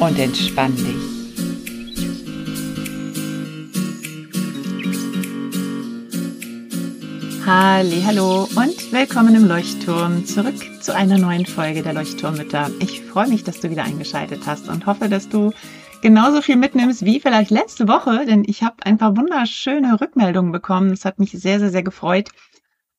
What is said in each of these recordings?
Und entspann dich. Hallo und willkommen im Leuchtturm zurück zu einer neuen Folge der Leuchtturmmütter. Ich freue mich, dass du wieder eingeschaltet hast und hoffe, dass du genauso viel mitnimmst wie vielleicht letzte Woche, denn ich habe ein paar wunderschöne Rückmeldungen bekommen. Das hat mich sehr, sehr, sehr gefreut.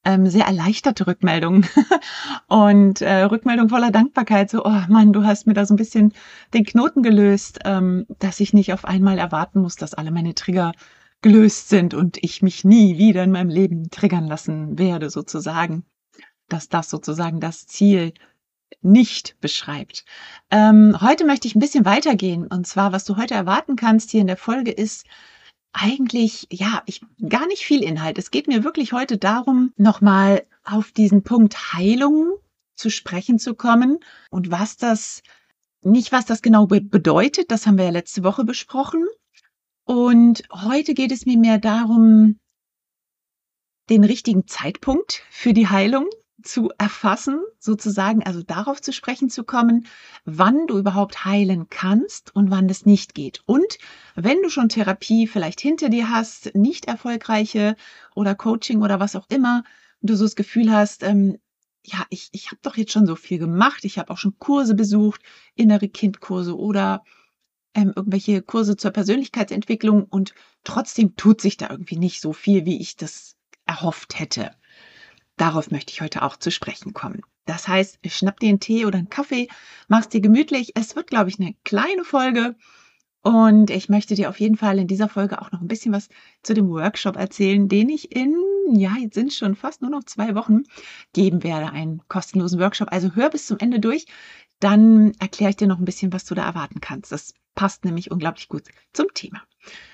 Ähm, sehr erleichterte Rückmeldungen und äh, Rückmeldung voller Dankbarkeit. So, oh Mann, du hast mir da so ein bisschen den Knoten gelöst, ähm, dass ich nicht auf einmal erwarten muss, dass alle meine Trigger gelöst sind und ich mich nie wieder in meinem Leben triggern lassen werde, sozusagen. Dass das sozusagen das Ziel nicht beschreibt. Ähm, heute möchte ich ein bisschen weitergehen. Und zwar, was du heute erwarten kannst hier in der Folge ist eigentlich, ja, ich, gar nicht viel Inhalt. Es geht mir wirklich heute darum, nochmal auf diesen Punkt Heilung zu sprechen zu kommen und was das, nicht was das genau bedeutet, das haben wir ja letzte Woche besprochen, und heute geht es mir mehr darum, den richtigen Zeitpunkt für die Heilung zu erfassen, sozusagen, also darauf zu sprechen zu kommen, wann du überhaupt heilen kannst und wann das nicht geht. Und wenn du schon Therapie vielleicht hinter dir hast, nicht erfolgreiche oder Coaching oder was auch immer, du so das Gefühl hast, ähm, ja, ich, ich habe doch jetzt schon so viel gemacht, ich habe auch schon Kurse besucht, innere Kindkurse oder ähm, irgendwelche Kurse zur Persönlichkeitsentwicklung und trotzdem tut sich da irgendwie nicht so viel, wie ich das erhofft hätte. Darauf möchte ich heute auch zu sprechen kommen. Das heißt, schnapp dir einen Tee oder einen Kaffee, mach's dir gemütlich. Es wird, glaube ich, eine kleine Folge. Und ich möchte dir auf jeden Fall in dieser Folge auch noch ein bisschen was zu dem Workshop erzählen, den ich in, ja, jetzt sind schon fast nur noch zwei Wochen geben werde, einen kostenlosen Workshop. Also hör bis zum Ende durch dann erkläre ich dir noch ein bisschen, was du da erwarten kannst. Das passt nämlich unglaublich gut zum Thema.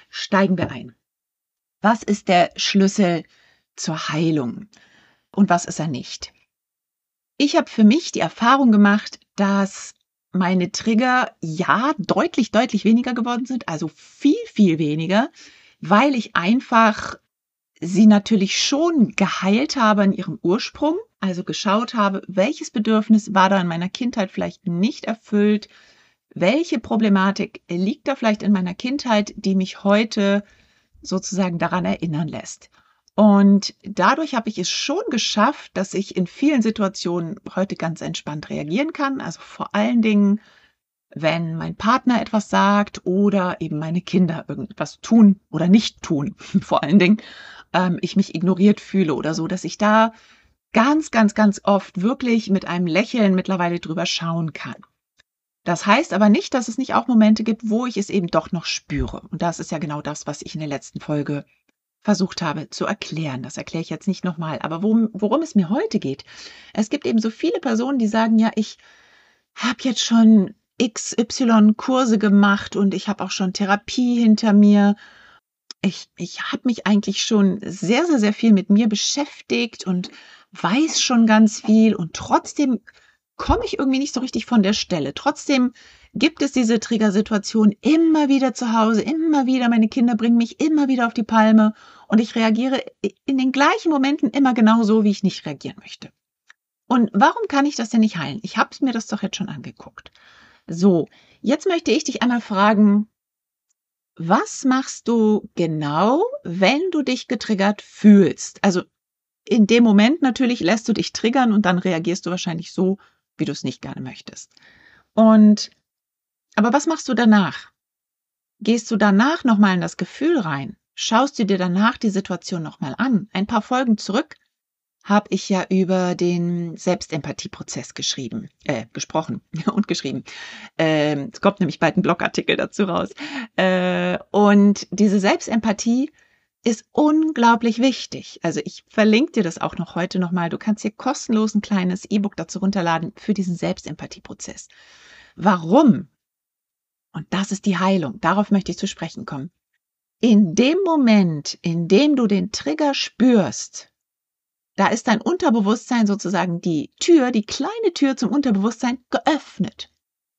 Steigen wir ein. Was ist der Schlüssel zur Heilung und was ist er nicht? Ich habe für mich die Erfahrung gemacht, dass meine Trigger ja deutlich, deutlich weniger geworden sind, also viel, viel weniger, weil ich einfach sie natürlich schon geheilt habe in ihrem Ursprung, also geschaut habe, welches Bedürfnis war da in meiner Kindheit vielleicht nicht erfüllt, welche Problematik liegt da vielleicht in meiner Kindheit, die mich heute sozusagen daran erinnern lässt. Und dadurch habe ich es schon geschafft, dass ich in vielen Situationen heute ganz entspannt reagieren kann. Also vor allen Dingen, wenn mein Partner etwas sagt oder eben meine Kinder irgendwas tun oder nicht tun, vor allen Dingen, ähm, ich mich ignoriert fühle oder so, dass ich da ganz, ganz, ganz oft wirklich mit einem Lächeln mittlerweile drüber schauen kann. Das heißt aber nicht, dass es nicht auch Momente gibt, wo ich es eben doch noch spüre. Und das ist ja genau das, was ich in der letzten Folge versucht habe zu erklären. Das erkläre ich jetzt nicht nochmal. Aber worum, worum es mir heute geht, es gibt eben so viele Personen, die sagen, ja, ich habe jetzt schon XY Kurse gemacht und ich habe auch schon Therapie hinter mir ich, ich habe mich eigentlich schon sehr, sehr, sehr viel mit mir beschäftigt und weiß schon ganz viel und trotzdem komme ich irgendwie nicht so richtig von der Stelle. Trotzdem gibt es diese Triggersituation immer wieder zu Hause, immer wieder, meine Kinder bringen mich immer wieder auf die Palme und ich reagiere in den gleichen Momenten immer genau so, wie ich nicht reagieren möchte. Und warum kann ich das denn nicht heilen? Ich habe mir das doch jetzt schon angeguckt. So, jetzt möchte ich dich einmal fragen, was machst du genau, wenn du dich getriggert fühlst? Also in dem Moment natürlich lässt du dich triggern und dann reagierst du wahrscheinlich so, wie du es nicht gerne möchtest. Und aber was machst du danach? Gehst du danach nochmal in das Gefühl rein? Schaust du dir danach die Situation nochmal an? Ein paar Folgen zurück habe ich ja über den Selbstempathieprozess geschrieben, äh, gesprochen und geschrieben. Ähm, es kommt nämlich bald ein Blogartikel dazu raus. Äh, und diese Selbstempathie ist unglaublich wichtig. Also ich verlinke dir das auch noch heute nochmal. Du kannst hier kostenlos ein kleines E-Book dazu runterladen für diesen Selbstempathieprozess. Warum? Und das ist die Heilung. Darauf möchte ich zu sprechen kommen. In dem Moment, in dem du den Trigger spürst, da ist dein Unterbewusstsein sozusagen die Tür, die kleine Tür zum Unterbewusstsein geöffnet.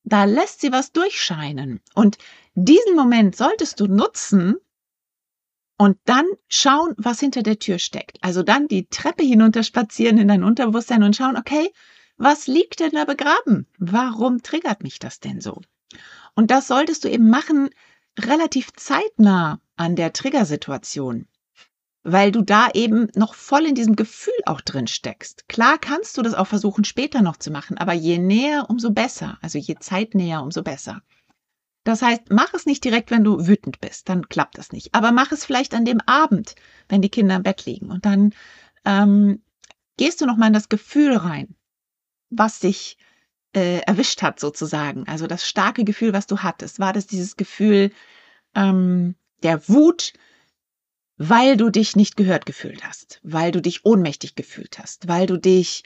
Da lässt sie was durchscheinen. Und diesen Moment solltest du nutzen und dann schauen, was hinter der Tür steckt. Also dann die Treppe hinunter spazieren in dein Unterbewusstsein und schauen, okay, was liegt denn da begraben? Warum triggert mich das denn so? Und das solltest du eben machen relativ zeitnah an der Triggersituation weil du da eben noch voll in diesem Gefühl auch drin steckst. Klar kannst du das auch versuchen später noch zu machen, aber je näher, umso besser. Also je zeitnäher, umso besser. Das heißt, mach es nicht direkt, wenn du wütend bist, dann klappt das nicht. Aber mach es vielleicht an dem Abend, wenn die Kinder im Bett liegen. Und dann ähm, gehst du noch mal in das Gefühl rein, was dich äh, erwischt hat sozusagen. Also das starke Gefühl, was du hattest. War das dieses Gefühl ähm, der Wut, weil du dich nicht gehört gefühlt hast, weil du dich ohnmächtig gefühlt hast, weil du dich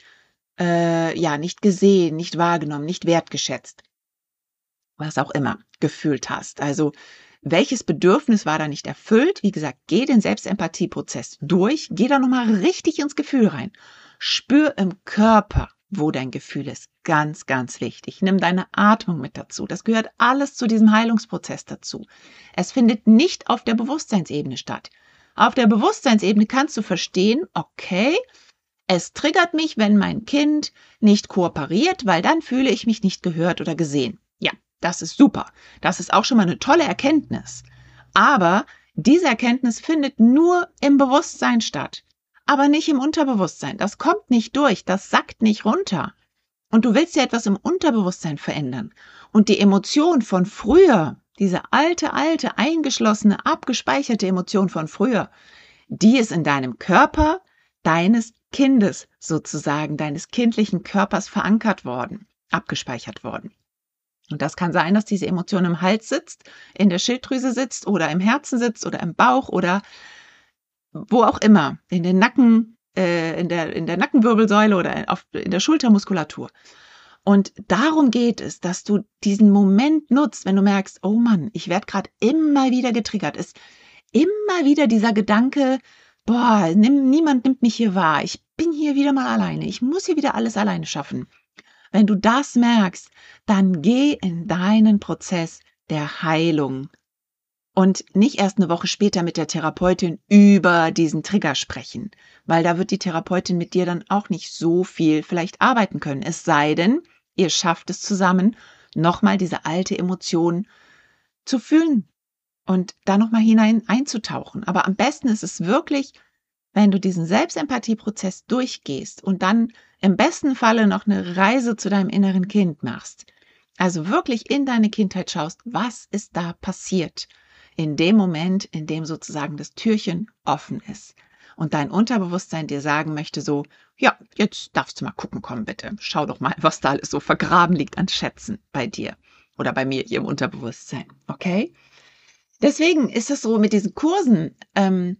äh, ja nicht gesehen, nicht wahrgenommen, nicht wertgeschätzt, was auch immer gefühlt hast. Also welches Bedürfnis war da nicht erfüllt? Wie gesagt, geh den Selbstempathieprozess durch, geh da nochmal richtig ins Gefühl rein. Spür im Körper, wo dein Gefühl ist. Ganz, ganz wichtig. Nimm deine Atmung mit dazu. Das gehört alles zu diesem Heilungsprozess dazu. Es findet nicht auf der Bewusstseinsebene statt. Auf der Bewusstseinsebene kannst du verstehen, okay, es triggert mich, wenn mein Kind nicht kooperiert, weil dann fühle ich mich nicht gehört oder gesehen. Ja, das ist super. Das ist auch schon mal eine tolle Erkenntnis. Aber diese Erkenntnis findet nur im Bewusstsein statt, aber nicht im Unterbewusstsein. Das kommt nicht durch, das sackt nicht runter. Und du willst ja etwas im Unterbewusstsein verändern. Und die Emotion von früher, diese alte, alte, eingeschlossene, abgespeicherte Emotion von früher, die ist in deinem Körper deines Kindes sozusagen, deines kindlichen Körpers verankert worden, abgespeichert worden. Und das kann sein, dass diese Emotion im Hals sitzt, in der Schilddrüse sitzt oder im Herzen sitzt oder im Bauch oder wo auch immer, in den Nacken, äh, in der, in der Nackenwirbelsäule oder auf, in der Schultermuskulatur. Und darum geht es, dass du diesen Moment nutzt, wenn du merkst, oh Mann, ich werde gerade immer wieder getriggert. Ist immer wieder dieser Gedanke, boah, nimm, niemand nimmt mich hier wahr. Ich bin hier wieder mal alleine. Ich muss hier wieder alles alleine schaffen. Wenn du das merkst, dann geh in deinen Prozess der Heilung und nicht erst eine Woche später mit der Therapeutin über diesen Trigger sprechen, weil da wird die Therapeutin mit dir dann auch nicht so viel vielleicht arbeiten können. Es sei denn, ihr schafft es zusammen, nochmal diese alte Emotion zu fühlen und da nochmal hinein einzutauchen. Aber am besten ist es wirklich, wenn du diesen Selbstempathieprozess durchgehst und dann im besten Falle noch eine Reise zu deinem inneren Kind machst. Also wirklich in deine Kindheit schaust, was ist da passiert? In dem Moment, in dem sozusagen das Türchen offen ist und dein Unterbewusstsein dir sagen möchte so, ja, jetzt darfst du mal gucken kommen, bitte. Schau doch mal, was da alles so vergraben liegt an Schätzen bei dir oder bei mir hier im Unterbewusstsein. Okay? Deswegen ist es so mit diesen Kursen, ähm,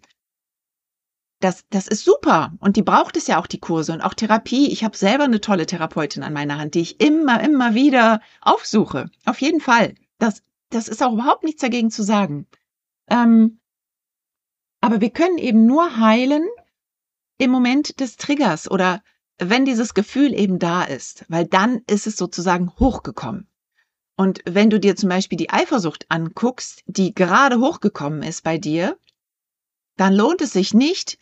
das, das ist super und die braucht es ja auch, die Kurse und auch Therapie. Ich habe selber eine tolle Therapeutin an meiner Hand, die ich immer, immer wieder aufsuche. Auf jeden Fall. Das, das ist auch überhaupt nichts dagegen zu sagen. Ähm, aber wir können eben nur heilen im Moment des Triggers oder wenn dieses Gefühl eben da ist, weil dann ist es sozusagen hochgekommen. Und wenn du dir zum Beispiel die Eifersucht anguckst, die gerade hochgekommen ist bei dir, dann lohnt es sich nicht,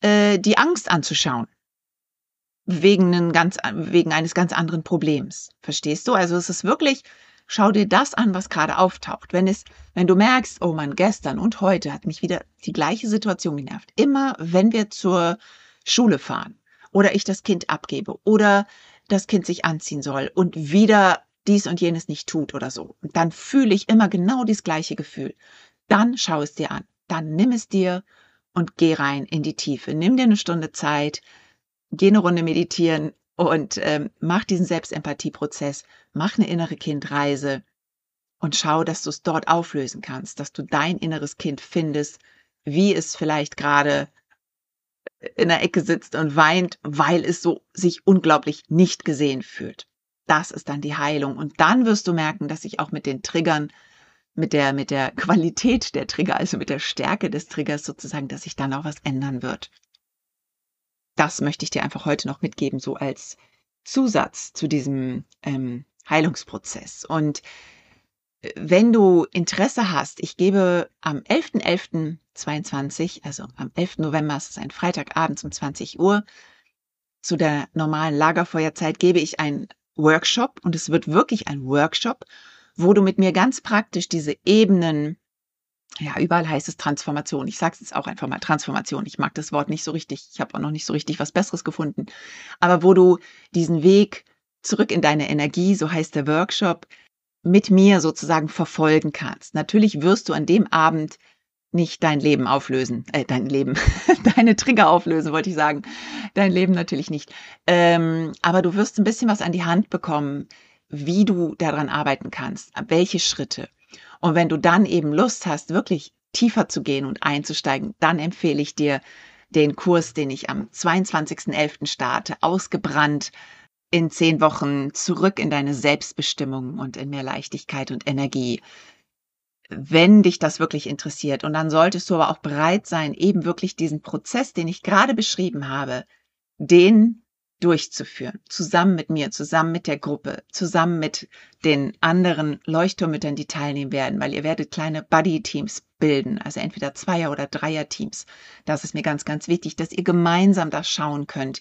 äh, die Angst anzuschauen. Wegen, einen ganz, wegen eines ganz anderen Problems. Verstehst du? Also es ist wirklich Schau dir das an, was gerade auftaucht. Wenn es, wenn du merkst, oh man, gestern und heute hat mich wieder die gleiche Situation genervt. Immer, wenn wir zur Schule fahren oder ich das Kind abgebe oder das Kind sich anziehen soll und wieder dies und jenes nicht tut oder so, dann fühle ich immer genau dieses gleiche Gefühl. Dann schau es dir an. Dann nimm es dir und geh rein in die Tiefe. Nimm dir eine Stunde Zeit, geh eine Runde meditieren, und ähm, mach diesen Selbstempathieprozess, mach eine innere Kindreise und schau, dass du es dort auflösen kannst, dass du dein inneres Kind findest, wie es vielleicht gerade in der Ecke sitzt und weint, weil es so sich unglaublich nicht gesehen fühlt. Das ist dann die Heilung. Und dann wirst du merken, dass sich auch mit den Triggern, mit der, mit der Qualität der Trigger, also mit der Stärke des Triggers sozusagen, dass sich dann auch was ändern wird. Das möchte ich dir einfach heute noch mitgeben, so als Zusatz zu diesem ähm, Heilungsprozess. Und wenn du Interesse hast, ich gebe am 11.11.22, also am 11. November, es ist ein Freitagabend um 20 Uhr, zu der normalen Lagerfeuerzeit gebe ich einen Workshop und es wird wirklich ein Workshop, wo du mit mir ganz praktisch diese Ebenen, ja, überall heißt es Transformation. Ich sage es jetzt auch einfach mal Transformation. Ich mag das Wort nicht so richtig. Ich habe auch noch nicht so richtig was Besseres gefunden. Aber wo du diesen Weg zurück in deine Energie, so heißt der Workshop, mit mir sozusagen verfolgen kannst. Natürlich wirst du an dem Abend nicht dein Leben auflösen, äh, dein Leben, deine Trigger auflösen, wollte ich sagen. Dein Leben natürlich nicht. Ähm, aber du wirst ein bisschen was an die Hand bekommen, wie du daran arbeiten kannst, welche Schritte. Und wenn du dann eben Lust hast, wirklich tiefer zu gehen und einzusteigen, dann empfehle ich dir den Kurs, den ich am 22.11. starte, ausgebrannt in zehn Wochen zurück in deine Selbstbestimmung und in mehr Leichtigkeit und Energie. Wenn dich das wirklich interessiert. Und dann solltest du aber auch bereit sein, eben wirklich diesen Prozess, den ich gerade beschrieben habe, den durchzuführen. Zusammen mit mir, zusammen mit der Gruppe, zusammen mit den anderen Leuchtturmüttern, die teilnehmen werden, weil ihr werdet kleine Buddy-Teams bilden, also entweder Zweier- oder Dreier-Teams. Das ist mir ganz, ganz wichtig, dass ihr gemeinsam da schauen könnt,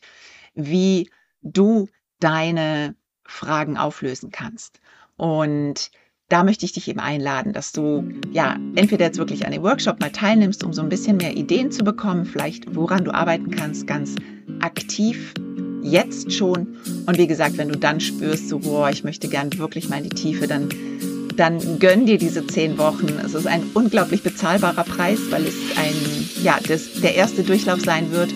wie du deine Fragen auflösen kannst. Und da möchte ich dich eben einladen, dass du ja entweder jetzt wirklich an dem Workshop mal teilnimmst, um so ein bisschen mehr Ideen zu bekommen, vielleicht woran du arbeiten kannst, ganz aktiv jetzt schon. Und wie gesagt, wenn du dann spürst, so, boah, ich möchte gern wirklich mal in die Tiefe, dann, dann gönn dir diese zehn Wochen. Es ist ein unglaublich bezahlbarer Preis, weil es ein, ja, das, der erste Durchlauf sein wird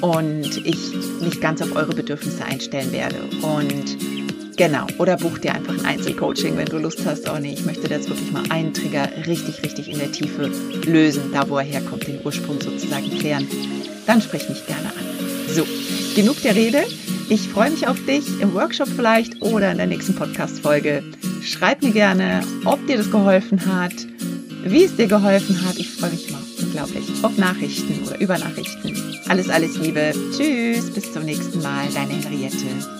und ich mich ganz auf eure Bedürfnisse einstellen werde. Und genau, oder buch dir einfach ein Einzelcoaching, wenn du Lust hast. Oh nee, ich möchte jetzt wirklich mal einen Trigger richtig, richtig in der Tiefe lösen, da wo er herkommt, den Ursprung sozusagen klären. Dann sprich mich gerne an. So, genug der Rede. Ich freue mich auf dich im Workshop vielleicht oder in der nächsten Podcast-Folge. Schreib mir gerne, ob dir das geholfen hat, wie es dir geholfen hat. Ich freue mich mal unglaublich auf Nachrichten oder über Nachrichten. Alles, alles Liebe. Tschüss, bis zum nächsten Mal. Deine Henriette.